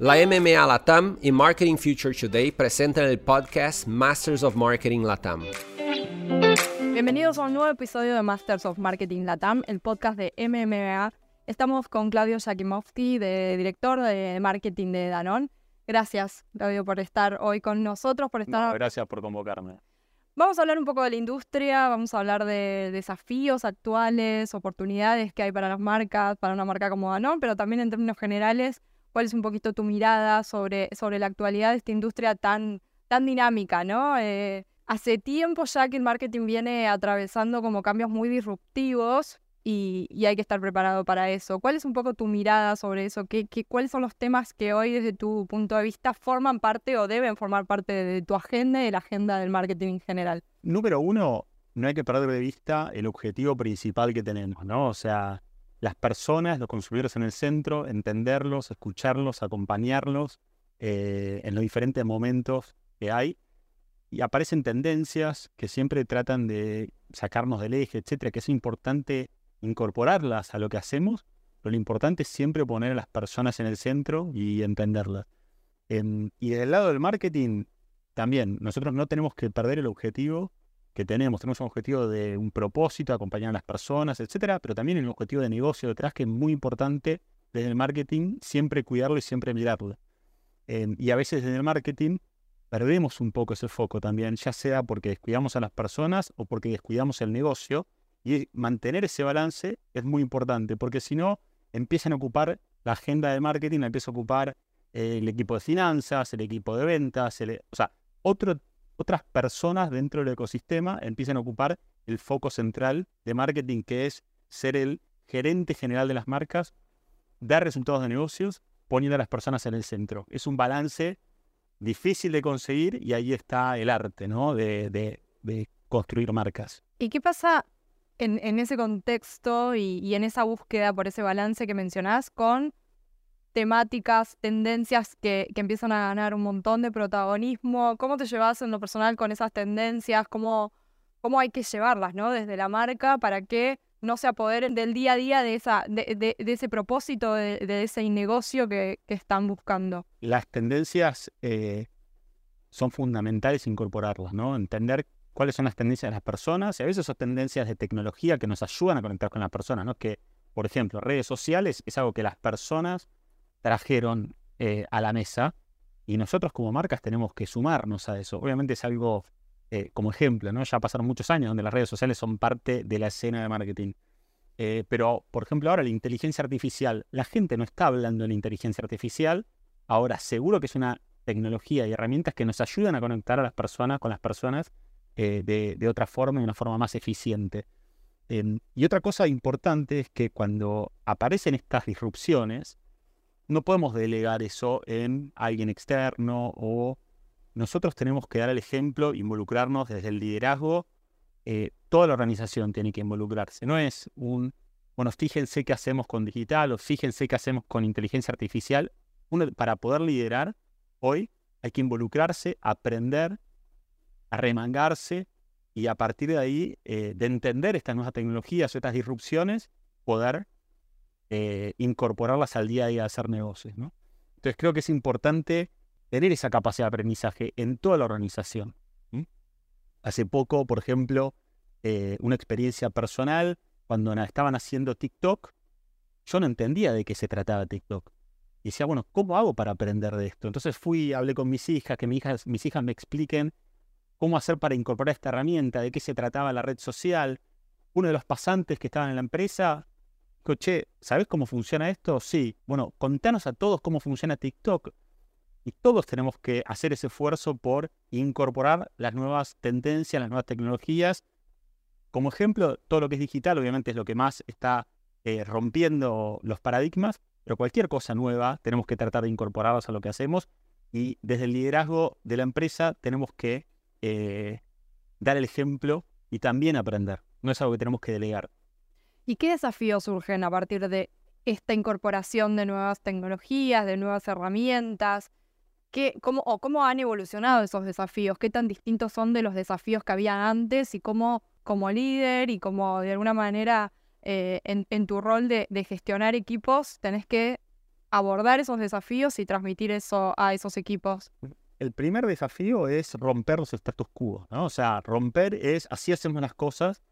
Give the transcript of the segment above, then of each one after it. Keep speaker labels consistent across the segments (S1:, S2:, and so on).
S1: La MMA Latam y Marketing Future Today presentan el podcast Masters of Marketing Latam.
S2: Bienvenidos a un nuevo episodio de Masters of Marketing Latam, el podcast de MMA. Estamos con Claudio Yakimovsky, de director de marketing de Danone. Gracias, Claudio, por estar hoy con nosotros, por estar...
S3: gracias por convocarme.
S2: Vamos a hablar un poco de la industria, vamos a hablar de desafíos actuales, oportunidades que hay para las marcas, para una marca como Danone, pero también en términos generales cuál es un poquito tu mirada sobre, sobre la actualidad de esta industria tan, tan dinámica, ¿no? Eh, hace tiempo ya que el marketing viene atravesando como cambios muy disruptivos y, hay que estar preparado para eso. ¿Cuál es un poco tu mirada sobre eso? ¿Qué, qué, cuáles son los temas que hoy desde tu punto de vista forman parte o deben formar parte de tu agenda y de la agenda del marketing en general?
S3: Número uno, no hay que perder de vista el objetivo principal que tenemos, ¿no? O sea, las personas, los consumidores en el centro, entenderlos, escucharlos, acompañarlos eh, en los diferentes momentos que hay. Y aparecen tendencias que siempre tratan de sacarnos del eje, etcétera, que es importante incorporarlas a lo que hacemos, lo importante es siempre poner a las personas en el centro y entenderlas. y del lado del marketing, también, nosotros no tenemos que perder el objetivo que tenemos. Tenemos un objetivo de un propósito, acompañar a las personas, etcétera, pero también un objetivo de negocio detrás que es muy importante desde el marketing, siempre cuidarlo y siempre mirarlo. y a veces desde el marketing perdemos un poco ese foco también, ya sea porque descuidamos a las personas o porque descuidamos el negocio. Y mantener ese balance es muy importante, porque si no, empiezan a ocupar la agenda de marketing, empieza a ocupar eh, el equipo de finanzas, el equipo de ventas, o sea, otro otras personas dentro del ecosistema empiezan a ocupar el foco central de marketing, que es ser el gerente general de las marcas, dar resultados de negocios, poniendo a las personas en el centro. Es un balance difícil de conseguir y ahí está el arte ¿no? de, construir marcas.
S2: ¿Y qué pasa en, ese contexto y, y, en esa búsqueda por ese balance que mencionás con temáticas, tendencias que, empiezan a ganar un montón de protagonismo. ¿Cómo te llevas en lo personal con esas tendencias? ¿Cómo, cómo hay que llevarlas ¿no? desde la marca para que no se apoderen del día a día de, esa, de, ese propósito, de, ese negocio que, están buscando?
S3: Las tendencias eh, son fundamentales incorporarlas, ¿no? Entender cuáles son las tendencias de las personas y a veces son tendencias de tecnología que nos ayudan a conectar con las personas, ¿no? Que, por ejemplo, redes sociales es algo que las personas trajeron eh, a la mesa y nosotros como marcas tenemos que sumarnos a eso. Obviamente es algo eh, como ejemplo, ¿no? Ya pasaron muchos años donde las redes sociales son parte de la escena de marketing. Eh, pero, por ejemplo, ahora la inteligencia artificial, la gente no está hablando de la inteligencia artificial, ahora seguro que es una tecnología y herramientas que nos ayudan a conectar a las personas con las personas de, otra forma y de una forma más eficiente. Em, y otra cosa importante es que cuando aparecen estas disrupciones, no podemos delegar eso en alguien externo o nosotros tenemos que dar el ejemplo, involucrarnos desde el liderazgo. Eh, toda la organización tiene que involucrarse. No es un, bueno, fíjense qué hacemos con digital o fíjense qué hacemos con inteligencia artificial. para poder liderar hoy hay que involucrarse, aprender, arremangarse y a partir de ahí, eh, de entender estas nuevas tecnologías, estas disrupciones, poder eh, incorporarlas al día a día de hacer negocios. ¿no? Entonces creo que es importante tener esa capacidad de aprendizaje en toda la organización. Hace poco, por ejemplo, eh, una experiencia personal, cuando estaban haciendo TikTok, yo no entendía de qué se trataba TikTok. Y decía, bueno, ¿cómo hago para aprender de esto? Entonces fui, hablé con mis hijas, que mis hijas, mis hijas me expliquen cómo hacer para incorporar esta herramienta, de qué se trataba la red social. Uno de los pasantes que estaban en la empresa Coche, ¿sabes cómo funciona esto? Sí. Bueno, contanos a todos cómo funciona TikTok. Y todos tenemos que hacer ese esfuerzo por incorporar las nuevas tendencias, las nuevas tecnologías. Como ejemplo, todo lo que es digital obviamente es lo que más está eh, rompiendo los paradigmas, pero cualquier cosa nueva tenemos que tratar de incorporarlas a lo que hacemos y desde el liderazgo de la empresa tenemos que eh, dar el ejemplo y también aprender. No es algo que tenemos que delegar.
S2: ¿Y qué desafíos surgen a partir de esta incorporación de nuevas tecnologías, de nuevas herramientas? ¿Qué, cómo, ¿O cómo han evolucionado esos desafíos? ¿Qué tan distintos son de los desafíos que había antes? ¿Y cómo como líder y como de alguna manera eh, en, tu rol de, gestionar equipos tenés que abordar esos desafíos y transmitir eso a esos equipos?
S3: El primer desafío es romper los status quo, ¿no? O sea, romper es así hacemos las cosas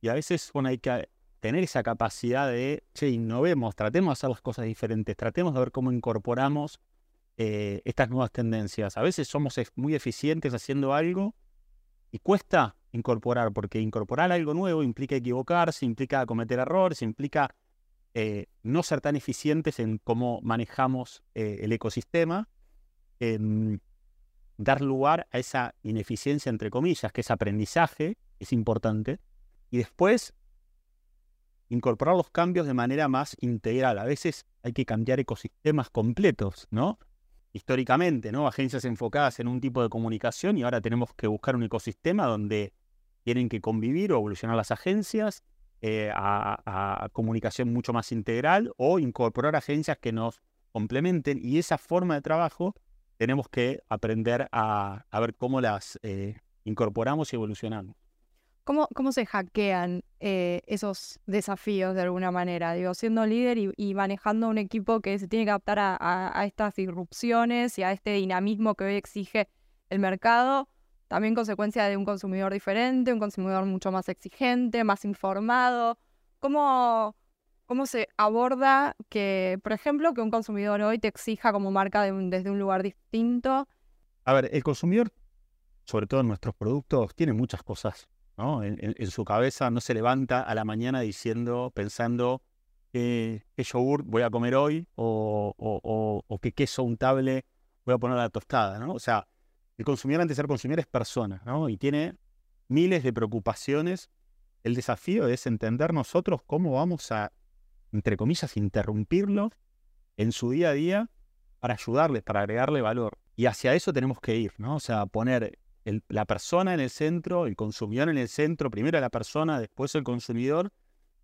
S3: y a veces bueno, hay que tener esa capacidad de, che, innovemos, tratemos de hacer las cosas diferentes, tratemos de ver cómo incorporamos eh, estas nuevas tendencias. A veces somos muy eficientes haciendo algo y cuesta incorporar, porque incorporar algo nuevo implica equivocarse, implica cometer errores, implica eh, no ser tan eficientes en cómo manejamos eh, el ecosistema, dar lugar a esa ineficiencia, entre comillas, que es aprendizaje, es importante, y después incorporar los cambios de manera más integral. A veces hay que cambiar ecosistemas completos, ¿no? Históricamente, ¿no? Agencias enfocadas en un tipo de comunicación y ahora tenemos que buscar un ecosistema donde tienen que convivir o evolucionar las agencias eh, a, comunicación mucho más integral o incorporar agencias que nos complementen y esa forma de trabajo tenemos que aprender a, ver cómo las eh, incorporamos y evolucionamos.
S2: ¿Cómo, ¿Cómo se hackean eh, esos desafíos de alguna manera? Digo, siendo líder y, manejando un equipo que se tiene que adaptar a, estas irrupciones y a este dinamismo que hoy exige el mercado, también consecuencia de un consumidor diferente, un consumidor mucho más exigente, más informado. ¿Cómo, cómo se aborda que, por ejemplo, que un consumidor hoy te exija como marca desde un lugar distinto?
S3: A ver, el consumidor, sobre todo en nuestros productos, tiene muchas cosas en, su cabeza no se levanta a la mañana diciendo, pensando qué, yogur voy a comer hoy o, qué queso untable voy a poner a la tostada, ¿no? O sea, el consumidor antes de ser consumidor es persona, ¿no? Y tiene miles de preocupaciones. El desafío es entender nosotros cómo vamos a, entre comillas, interrumpirlo en su día a día para ayudarles, para agregarle valor. Y hacia eso tenemos que ir, ¿no? O sea, poner la persona en el centro, el consumidor en el centro, primero la persona, después el consumidor,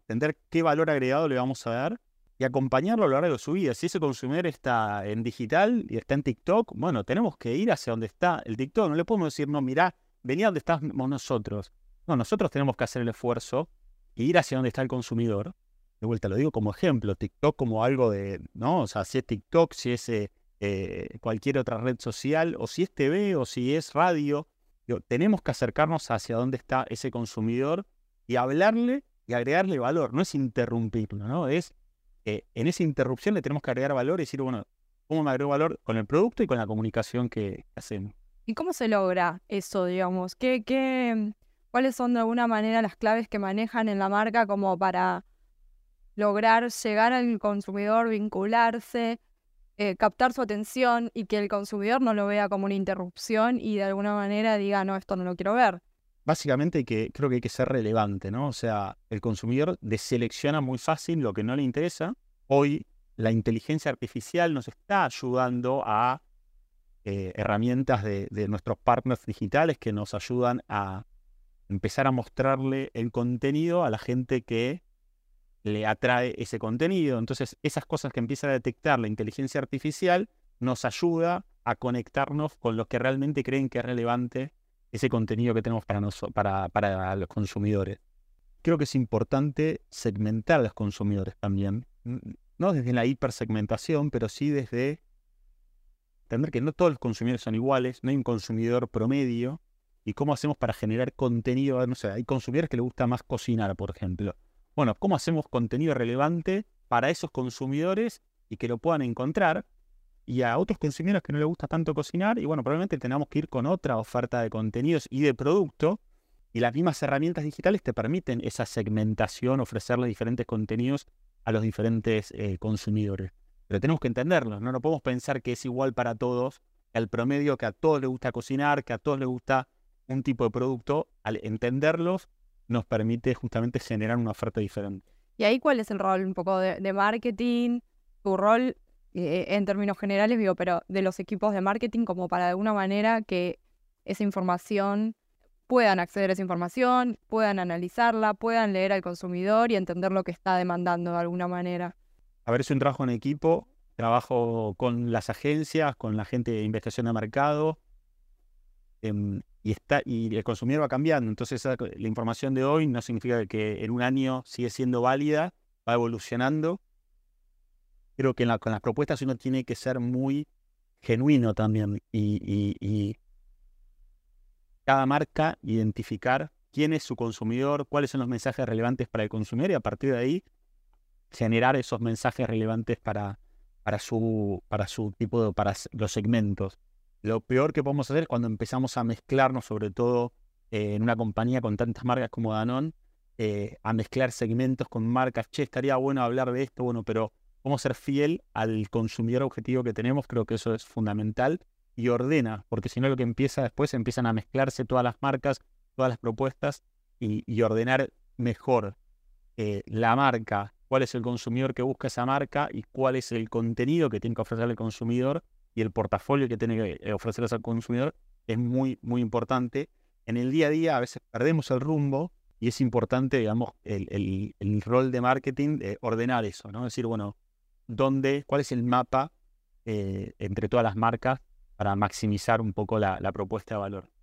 S3: entender qué valor agregado le vamos a dar y acompañarlo a lo largo de su vida. Si ese consumidor está en digital y está en TikTok, bueno, tenemos que ir hacia donde está el TikTok. No le podemos decir, no, mirá, vení a donde estamos nosotros. No, nosotros tenemos que hacer el esfuerzo e ir hacia donde está el consumidor. De vuelta lo digo como ejemplo, TikTok como algo de, ¿no? O sea, si es TikTok, si es eh, eh, cualquier otra red social, o si es TV, o si es radio. tenemos que acercarnos hacia dónde está ese consumidor y hablarle y agregarle valor. No es interrumpirlo, ¿no? Es eh, en esa interrupción le tenemos que agregar valor y decir, bueno, ¿cómo me agrego valor con el producto y con la comunicación que hacemos?
S2: ¿Y cómo se logra eso, digamos? ¿Qué, qué, ¿Cuáles son de alguna manera las claves que manejan en la marca como para lograr llegar al consumidor, vincularse? Eh, captar su atención y que el consumidor no lo vea como una interrupción y de alguna manera diga, no, esto no lo quiero ver.
S3: Básicamente que creo que hay que ser relevante, ¿no? O sea, el consumidor deselecciona muy fácil lo que no le interesa. Hoy la inteligencia artificial nos está ayudando a eh, herramientas de, de nuestros partners digitales que nos ayudan a empezar a mostrarle el contenido a la gente que le atrae ese contenido. Entonces, esas cosas que empieza a detectar la inteligencia artificial nos ayuda a conectarnos con los que realmente creen que es relevante ese contenido que tenemos para, para, para los consumidores. Creo que es importante segmentar a los consumidores también, no desde la hipersegmentación, pero sí desde entender que no todos los consumidores son iguales, no hay un consumidor promedio, y cómo hacemos para generar contenido, no sé, hay consumidores que les gusta más cocinar, por ejemplo bueno, ¿cómo hacemos contenido relevante para esos consumidores y que lo puedan encontrar? Y a otros consumidores que no les gusta tanto cocinar, y bueno, probablemente tengamos que ir con otra oferta de contenidos y de producto, y las mismas herramientas digitales te permiten esa segmentación, ofrecerle diferentes contenidos a los diferentes eh, consumidores. Pero tenemos que entenderlo, no, no podemos pensar que es igual para todos, el promedio que a todos les gusta cocinar, que a todos les gusta un tipo de producto, al entenderlos nos permite justamente generar una oferta diferente.
S2: ¿Y ahí cuál es el rol un poco de, marketing? Tu rol eh, en términos generales, digo, pero de los equipos de marketing como para de alguna manera que esa información puedan acceder a esa información, puedan analizarla, puedan leer al consumidor y entender lo que está demandando de alguna manera.
S3: A ver, es un trabajo en equipo, trabajo con las agencias, con la gente de investigación de mercado, em, y, está, y el consumidor va cambiando. Entonces la información de hoy no significa que en un año sigue siendo válida, va evolucionando. creo que con las propuestas uno tiene que ser muy genuino también y, y cada marca identificar quién es su consumidor, cuáles son los mensajes relevantes para el consumidor y a partir de ahí generar esos mensajes relevantes para, para, su, para su tipo de, para los segmentos. Lo peor que podemos hacer es cuando empezamos a mezclarnos, sobre todo eh, en una compañía con tantas marcas como Danone, eh, a mezclar segmentos con marcas. Che, estaría bueno hablar de esto, bueno, pero cómo ser fiel al consumidor objetivo que tenemos, creo que eso es fundamental y ordena, porque si no lo que empieza después empiezan a mezclarse todas las marcas, todas las propuestas y, ordenar mejor eh, la marca, cuál es el consumidor que busca esa marca y cuál es el contenido que tiene que ofrecer el consumidor y el portafolio que tiene que eh, ofrecer al consumidor es muy, muy importante. En el día a día a veces perdemos el rumbo y es importante, digamos, el, rol de marketing, de ordenar eso, ¿no? Decir, bueno, ¿dónde, cuál es el mapa eh, entre todas las marcas para maximizar un poco la propuesta de valor?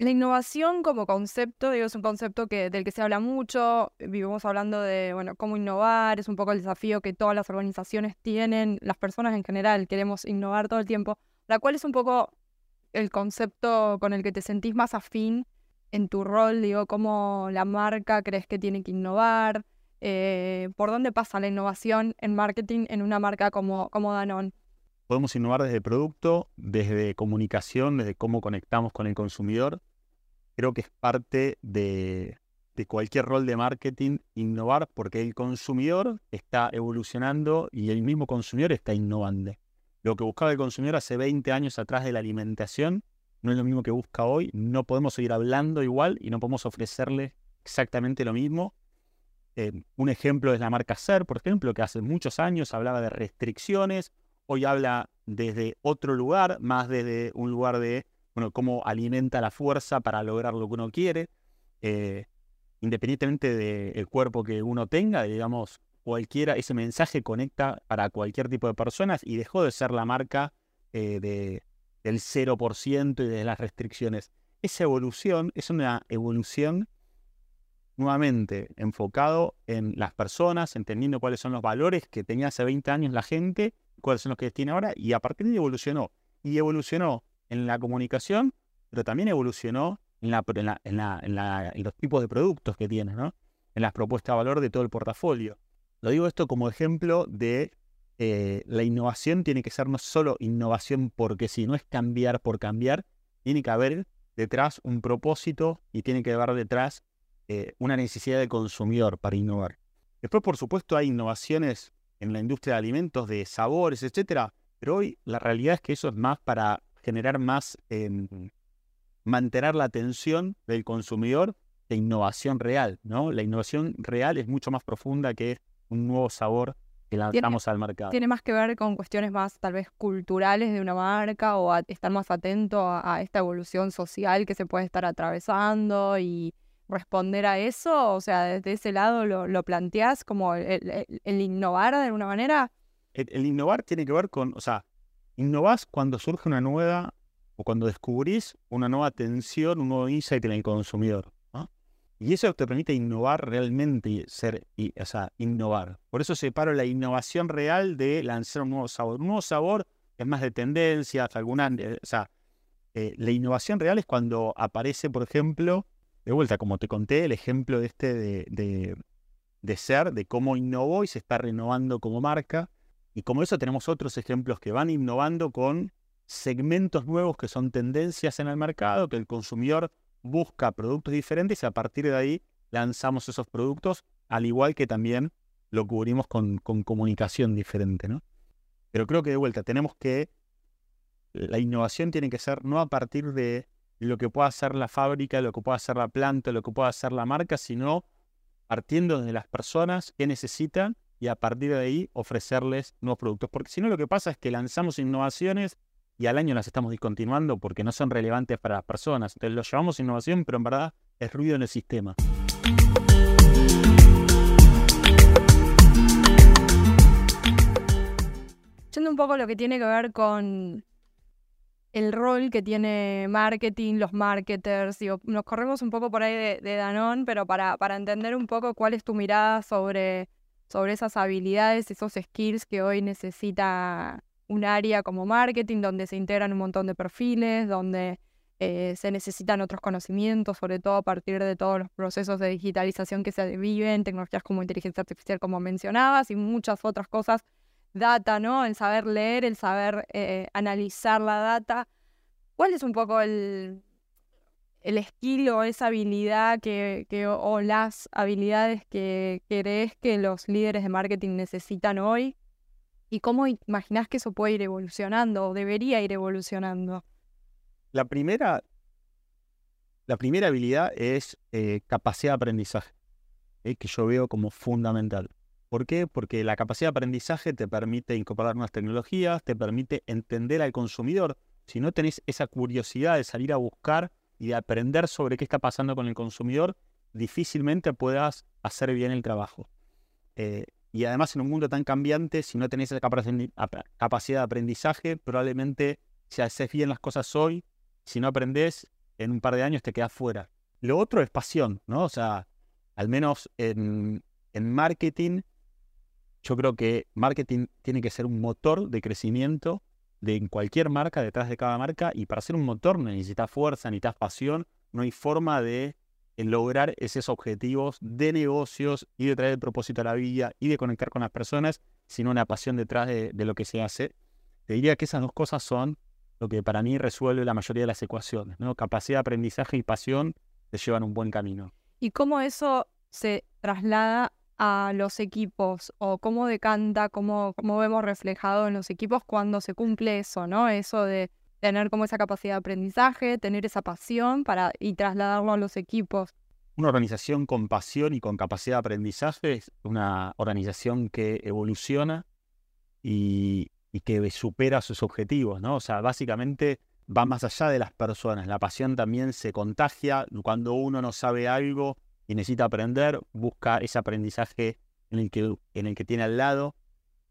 S2: La innovación como concepto, digo, es un concepto que, del que se habla mucho, vivimos hablando de, bueno, cómo innovar, es un poco el desafío que todas las organizaciones tienen, las personas en general, queremos innovar todo el tiempo, la cual es un poco el concepto con el que te sentís más afín en tu rol, digo, cómo la marca crees que tiene que innovar, eh, por dónde pasa la innovación en marketing en una marca como, como Danone.
S3: Podemos innovar desde producto, desde comunicación, desde cómo conectamos con el consumidor, creo que es parte de, cualquier rol de marketing innovar porque el consumidor está evolucionando y el mismo consumidor está innovando. Lo que buscaba el consumidor hace 20 años atrás de la alimentación no es lo mismo que busca hoy. No podemos seguir hablando igual y no podemos ofrecerle exactamente lo mismo. Eh, un ejemplo es la marca Ser, por ejemplo, que hace muchos años hablaba de restricciones, hoy habla desde otro lugar, más desde un lugar de bueno, cómo alimenta la fuerza para lograr lo que uno quiere, eh, independientemente del cuerpo que uno tenga, digamos, cualquiera, ese mensaje conecta para cualquier tipo de personas y dejó de ser la marca eh, de, del 0% y de las restricciones. Esa evolución es una evolución nuevamente enfocado en las personas, entendiendo cuáles son los valores que tenía hace 20 años la gente, cuáles son los que tiene ahora, y a partir de ahí evolucionó. Y evolucionó en la comunicación, pero también evolucionó en, los tipos de productos que tienes, ¿no? en las propuestas de valor de todo el portafolio. Lo digo esto como ejemplo de eh, la innovación tiene que ser no solo innovación porque si no es cambiar por cambiar, tiene que haber detrás un propósito y tiene que haber detrás eh, una necesidad de consumidor para innovar. Después, por supuesto, hay innovaciones en la industria de alimentos, de sabores, etcétera, pero hoy la realidad es que eso es más para generar más, em, mantener la atención del consumidor de innovación real, ¿no? La innovación real es mucho más profunda que un nuevo sabor que lanzamos al mercado.
S2: Tiene más que ver con cuestiones más tal vez culturales de una marca o estar más atento a, esta evolución social que se puede estar atravesando y responder a eso, o sea, desde ese lado lo, lo planteás como el, innovar de alguna manera.
S3: el, innovar tiene que ver con, o sea, Innovás cuando surge una nueva o cuando descubrís una nueva atención, un nuevo insight en el consumidor. Y eso te permite innovar realmente, ser, y, o sea, innovar. Por eso separo la innovación real de lanzar un nuevo sabor. Un nuevo sabor es más de tendencias, alguna, eh, o sea, eh, la innovación real es cuando aparece, por ejemplo, de vuelta, como te conté, el ejemplo este de, de, de ser, de cómo innovó y se está renovando como marca. Y como eso tenemos otros ejemplos que van innovando con segmentos nuevos que son tendencias en el mercado, que el consumidor busca productos diferentes y a partir de ahí lanzamos esos productos, al igual que también lo cubrimos con, comunicación diferente, ¿no? Pero creo que de vuelta tenemos que, la innovación tiene que ser no a partir de lo que pueda hacer la fábrica, lo que pueda hacer la planta, lo que pueda hacer la marca, sino partiendo de las personas que necesitan y a partir de ahí ofrecerles nuevos productos. Porque si no, lo que pasa es que lanzamos innovaciones y al año las estamos discontinuando porque no son relevantes para las personas. Entonces lo llamamos innovación, pero en verdad es ruido en el sistema.
S2: Yendo un poco lo que tiene que ver con el rol que tiene marketing, los marketers, digo, nos corremos un poco por ahí de, de Danón, pero para, para entender un poco cuál es tu mirada sobre sobre esas habilidades, esos skills que hoy necesita un área como marketing, donde se integran un montón de perfiles, donde eh, se necesitan otros conocimientos, sobre todo a partir de todos los procesos de digitalización que se viven, tecnologías como inteligencia artificial, como mencionabas, y muchas otras cosas, data, ¿no? El saber leer, el saber eh, analizar la data. ¿Cuál es un poco el, el skill o esa habilidad que, o las habilidades que crees que los líderes de marketing necesitan hoy? ¿Y cómo imaginás que eso puede ir evolucionando o debería ir evolucionando?
S3: La primera, la primera habilidad es eh, capacidad de aprendizaje, eh, que yo veo como fundamental. ¿Por qué? Porque la capacidad de aprendizaje te permite incorporar nuevas tecnologías, te permite entender al consumidor. Si no tenés esa curiosidad de salir a buscar y de aprender sobre qué está pasando con el consumidor, difícilmente puedas hacer bien el trabajo. Eh, y además en un mundo tan cambiante, si no tenés esa capacidad de aprendizaje, probablemente si haces bien las cosas hoy, si no aprendes, en un par de años te quedas fuera. Lo otro es pasión, ¿no? O sea, al menos en, marketing, yo creo que marketing tiene que ser un motor de crecimiento de cualquier marca, detrás de cada marca, y para ser un motor necesitas fuerza, necesitas pasión, no hay forma de lograr esos objetivos de negocios y de traer el propósito a la vida y de conectar con las personas, sino una pasión detrás de, lo que se hace. Te diría que esas dos cosas son lo que para mí resuelve la mayoría de las ecuaciones. ¿no? Capacidad de aprendizaje y pasión te llevan un buen camino.
S2: ¿Y cómo eso se traslada a los equipos o cómo decanta, cómo, cómo vemos reflejado en los equipos cuando se cumple eso, ¿no? Eso de tener como esa capacidad de aprendizaje, tener esa pasión para y trasladarlo a los equipos.
S3: Una organización con pasión y con capacidad de aprendizaje es una organización que evoluciona y, que supera sus objetivos, ¿no? O sea, básicamente va más allá de las personas. La pasión también se contagia cuando uno no sabe algo y necesita aprender, busca ese aprendizaje en el que, en el que tiene al lado.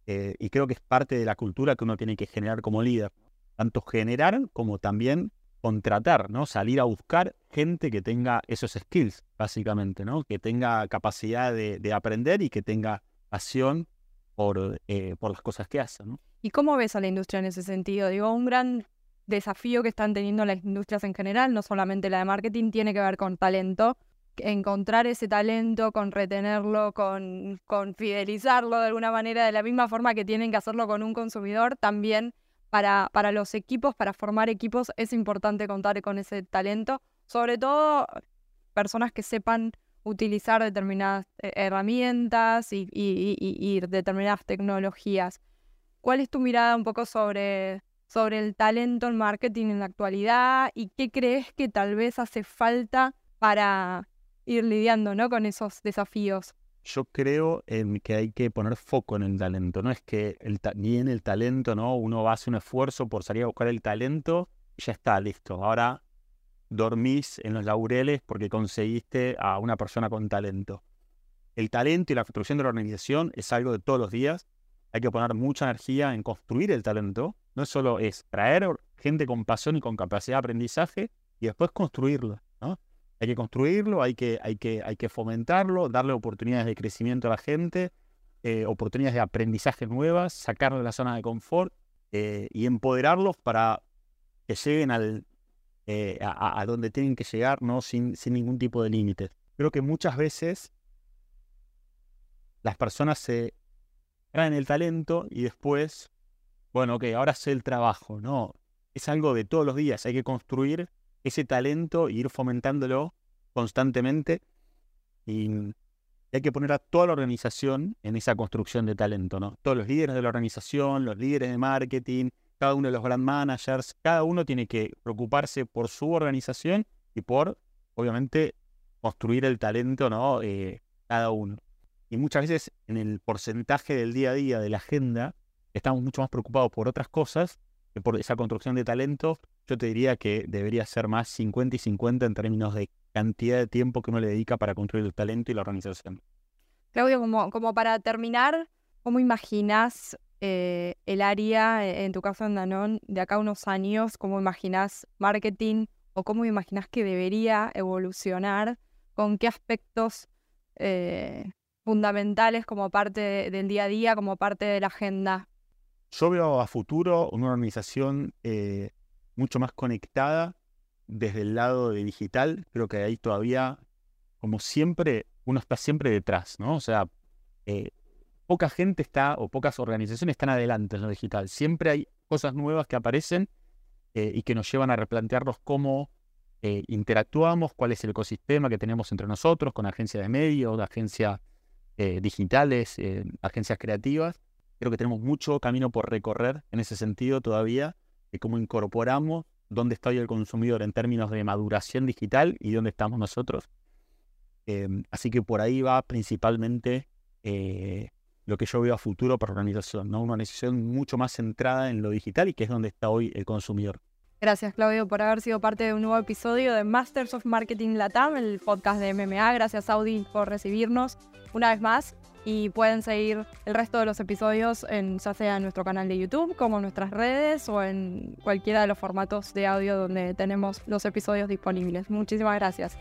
S3: Eh, y creo que es parte de la cultura que uno tiene que generar como líder. Tanto generar como también contratar, ¿no? Salir a buscar gente que tenga esos skills, básicamente, ¿no? Que tenga capacidad de, aprender y que tenga pasión por, eh, por las cosas que hace, ¿no?
S2: ¿Y cómo ves a la industria en ese sentido? Digo, un gran desafío que están teniendo las industrias en general, no solamente la de marketing, tiene que ver con talento. Encontrar ese talento, con retenerlo, con, con fidelizarlo de alguna manera, de la misma forma que tienen que hacerlo con un consumidor, también para, para los equipos, para formar equipos, es importante contar con ese talento. Sobre todo personas que sepan utilizar determinadas eh, herramientas y, y determinadas tecnologías. ¿Cuál es tu mirada un poco sobre, sobre el talento en marketing en la actualidad y qué crees que tal vez hace falta para ir lidiando ¿no? con esos desafíos?
S3: Yo creo en que hay que poner foco en el talento. No es que el ni en el talento, ¿no? Uno hacer un esfuerzo por salir a buscar el talento y ya está, listo. Ahora dormís en los laureles porque conseguiste a una persona con talento. El talento y la construcción de la organización es algo de todos los días hay que poner mucha energía en construir el talento. No solo es traer gente con pasión y con capacidad de aprendizaje y después construirlo. Hay que construirlo, hay que, hay, que, hay que fomentarlo, darle oportunidades de crecimiento a la gente, eh, oportunidades de aprendizaje nuevas, sacarlo de la zona de confort eh, y empoderarlos para que lleguen al, eh, a, donde tienen que llegar ¿no? sin, sin ningún tipo de límite. Creo que muchas veces las personas se en el talento y después, bueno, ok, ahora sé el trabajo. No, es algo de todos los días. Hay que construir ese talento e ir fomentándolo constantemente y hay que poner a toda la organización en esa construcción de talento, ¿no? Todos los líderes de la organización, los líderes de marketing, cada uno de los brand managers, cada uno tiene que preocuparse por su organización y por, obviamente, construir el talento, ¿no? Eh, cada uno. Y muchas veces en el porcentaje del día a día de la agenda estamos mucho más preocupados por otras cosas que por esa construcción de talento. Yo te diría que debería ser más 50 y 50 en términos de cantidad de tiempo que uno le dedica para construir el talento y la organización.
S2: Claudio, como, como para terminar, ¿cómo imaginas eh, el área, eh, en tu caso en Danone, de acá a unos años? ¿Cómo imaginas marketing o cómo imaginas que debería evolucionar? ¿Con qué aspectos eh, fundamentales como parte del día a día, como parte de la agenda?
S3: Yo veo a futuro una organización eh, mucho más conectada desde el lado de digital. Creo que ahí todavía, como siempre, uno está siempre detrás, ¿no? O sea, eh, poca gente está o pocas organizaciones están adelante en lo digital. Siempre hay cosas nuevas que aparecen eh, y que nos llevan a replantearnos cómo interactuamos, cuál es el ecosistema que tenemos entre nosotros, con agencias de medios, agencias digitales, agencias creativas Creo que tenemos mucho camino por recorrer en ese sentido todavía, de cómo incorporamos dónde está hoy el consumidor en términos de maduración digital y dónde estamos nosotros. Em, así que por ahí va principalmente eh, lo que yo veo a futuro para organización, ¿no? una organización mucho más centrada en lo digital y que es donde está hoy el consumidor.
S2: Gracias Claudio por haber sido parte de un nuevo episodio de Masters of Marketing Latam, el podcast de MMA. Gracias Audi por recibirnos una vez más y pueden seguir el resto de los episodios en ya sea en nuestro canal de YouTube como en nuestras redes o en cualquiera de los formatos de audio donde tenemos los episodios disponibles. Muchísimas gracias.